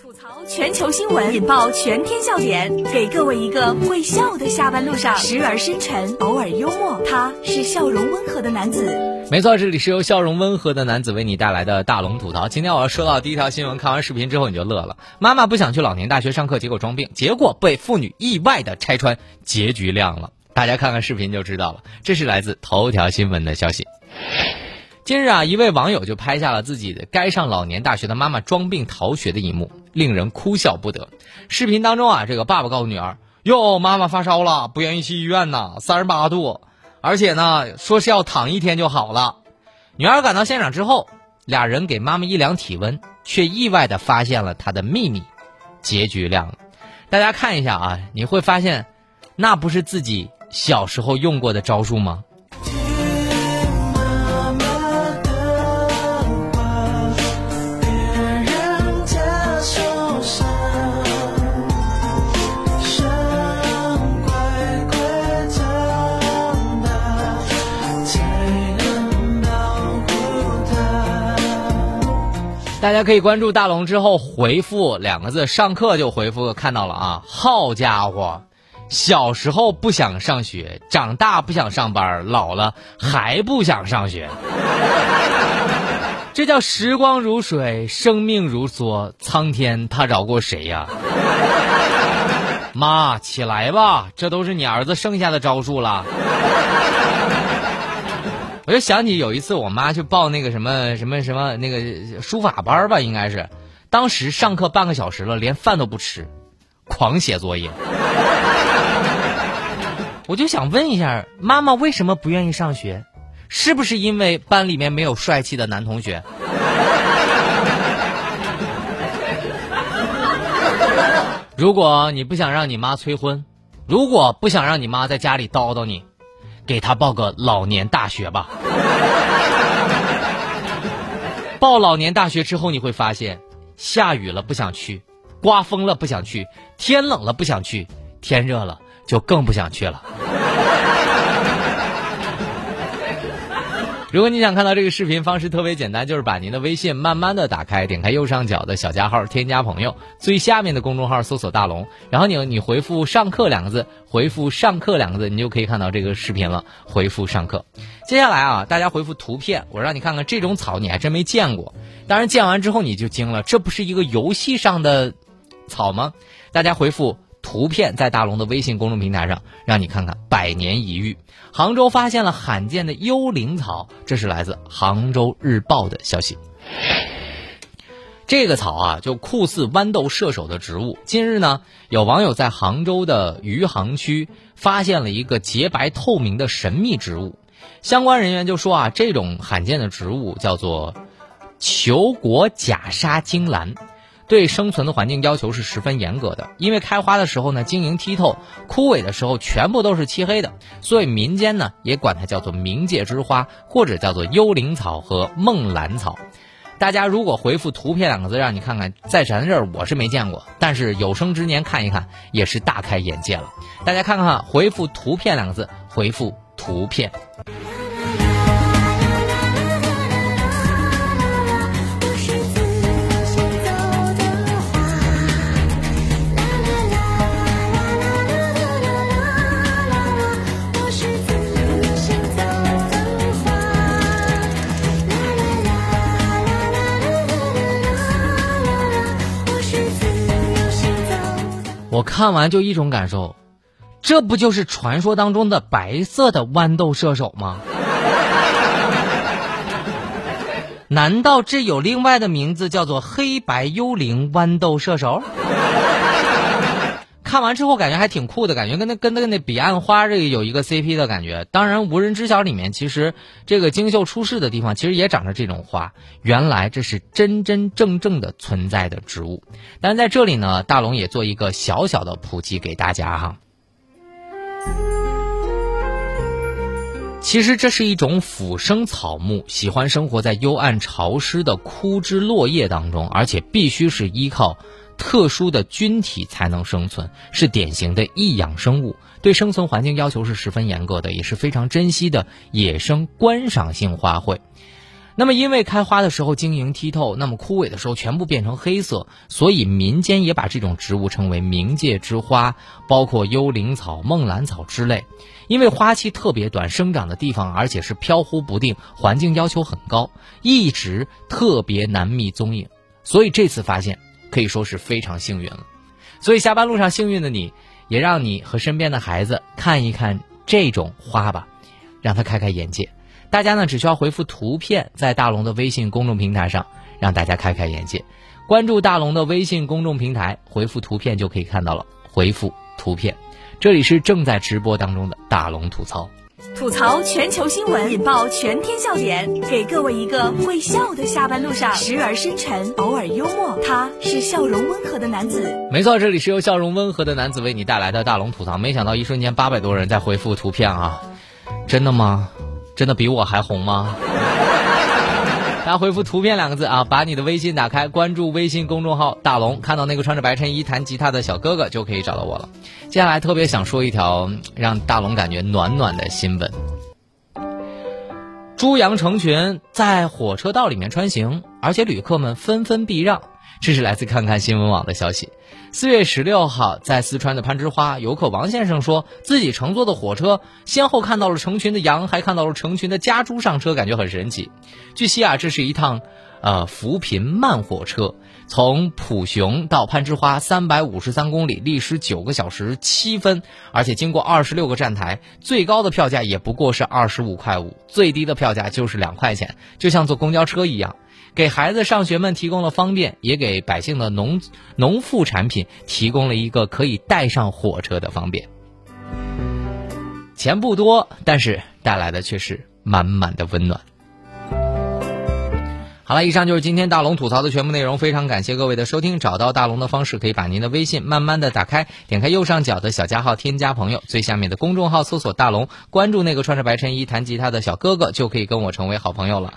吐槽全球新闻，引爆全天笑点，给各位一个会笑的下班路上，时而深沉，偶尔幽默，他是笑容温和的男子。没错，这里是由笑容温和的男子为你带来的大龙吐槽。今天我要说到第一条新闻，看完视频之后你就乐了。妈妈不想去老年大学上课，结果装病，结果被妇女意外的拆穿，结局亮了。大家看看视频就知道了。这是来自头条新闻的消息。近日啊，一位网友就拍下了自己的该上老年大学的妈妈装病逃学的一幕，令人哭笑不得。视频当中啊，这个爸爸告诉女儿：“哟，妈妈发烧了，不愿意去医院呢，三十八度，而且呢，说是要躺一天就好了。”女儿赶到现场之后，俩人给妈妈一量体温，却意外的发现了她的秘密，结局亮了。大家看一下啊，你会发现，那不是自己小时候用过的招数吗？大家可以关注大龙之后回复两个字“上课”就回复看到了啊！好家伙，小时候不想上学，长大不想上班，老了还不想上学，这叫时光如水，生命如梭，苍天他饶过谁呀？妈，起来吧，这都是你儿子剩下的招数了。我就想起有一次，我妈去报那个什么什么什么那个书法班吧，应该是，当时上课半个小时了，连饭都不吃，狂写作业。我就想问一下，妈妈为什么不愿意上学？是不是因为班里面没有帅气的男同学？如果你不想让你妈催婚，如果不想让你妈在家里叨叨你。给他报个老年大学吧。报老年大学之后，你会发现，下雨了不想去，刮风了不想去，天冷了不想去，天热了就更不想去了。如果你想看到这个视频，方式特别简单，就是把您的微信慢慢的打开，点开右上角的小加号，添加朋友，最下面的公众号搜索大龙，然后你你回复上课两个字，回复上课两个字，你就可以看到这个视频了。回复上课，接下来啊，大家回复图片，我让你看看这种草，你还真没见过。当然见完之后你就惊了，这不是一个游戏上的草吗？大家回复。图片在大龙的微信公众平台上，让你看看百年一遇。杭州发现了罕见的幽灵草，这是来自《杭州日报》的消息。这个草啊，就酷似豌豆射手的植物。近日呢，有网友在杭州的余杭区发现了一个洁白透明的神秘植物。相关人员就说啊，这种罕见的植物叫做球果假沙金兰。对生存的环境要求是十分严格的，因为开花的时候呢晶莹剔透，枯萎的时候全部都是漆黑的，所以民间呢也管它叫做冥界之花，或者叫做幽灵草和梦兰草。大家如果回复图片两个字，让你看看，在咱这儿我是没见过，但是有生之年看一看也是大开眼界了。大家看看，回复图片两个字，回复图片。我看完就一种感受，这不就是传说当中的白色的豌豆射手吗？难道这有另外的名字叫做黑白幽灵豌豆射手？看完之后感觉还挺酷的，感觉跟那跟那个那彼岸花这个有一个 CP 的感觉。当然，无人知晓里面其实这个精秀出世的地方其实也长着这种花。原来这是真真正正的存在的植物。但在这里呢，大龙也做一个小小的普及给大家哈。其实这是一种腐生草木，喜欢生活在幽暗潮湿的枯枝落叶当中，而且必须是依靠。特殊的菌体才能生存，是典型的异养生物，对生存环境要求是十分严格的，也是非常珍惜的野生观赏性花卉。那么因为开花的时候晶莹剔透，那么枯萎的时候全部变成黑色，所以民间也把这种植物称为冥界之花，包括幽灵草、梦兰草之类。因为花期特别短，生长的地方而且是飘忽不定，环境要求很高，一直特别难觅踪影。所以这次发现可以说是非常幸运了。所以下班路上幸运的你，也让你和身边的孩子看一看这种花吧，让他开开眼界。大家呢只需要回复图片，在大龙的微信公众平台上，让大家开开眼界。关注大龙的微信公众平台，回复图片就可以看到了。回复图片，这里是正在直播当中的大龙吐槽。吐槽全球新闻，引爆全天笑点，给各位一个会笑的下班路上，时而深沉，偶尔幽默。他是笑容温和的男子。没错，这里是由笑容温和的男子为你带来的大龙吐槽。没想到一瞬间八百多人在回复图片啊，真的吗？真的比我还红吗？来回复“图片”两个字啊，把你的微信打开，关注微信公众号“大龙”，看到那个穿着白衬衣弹吉他的小哥哥就可以找到我了。接下来特别想说一条让大龙感觉暖暖的新闻：猪羊成群在火车道里面穿行，而且旅客们纷纷避让。这是来自看看新闻网的消息。四月十六号，在四川的攀枝花，游客王先生说自己乘坐的火车先后看到了成群的羊，还看到了成群的家猪上车，感觉很神奇。据悉啊，这是一趟，呃，扶贫慢火车，从普雄到攀枝花三百五十三公里，历时九个小时七分，而且经过二十六个站台，最高的票价也不过是二十五块五，最低的票价就是两块钱，就像坐公交车一样。给孩子上学们提供了方便，也给百姓的农农副产品提供了一个可以带上火车的方便。钱不多，但是带来的却是满满的温暖。好了，以上就是今天大龙吐槽的全部内容。非常感谢各位的收听。找到大龙的方式，可以把您的微信慢慢的打开，点开右上角的小加号，添加朋友，最下面的公众号搜索大龙，关注那个穿着白衬衣弹吉他的小哥哥，就可以跟我成为好朋友了。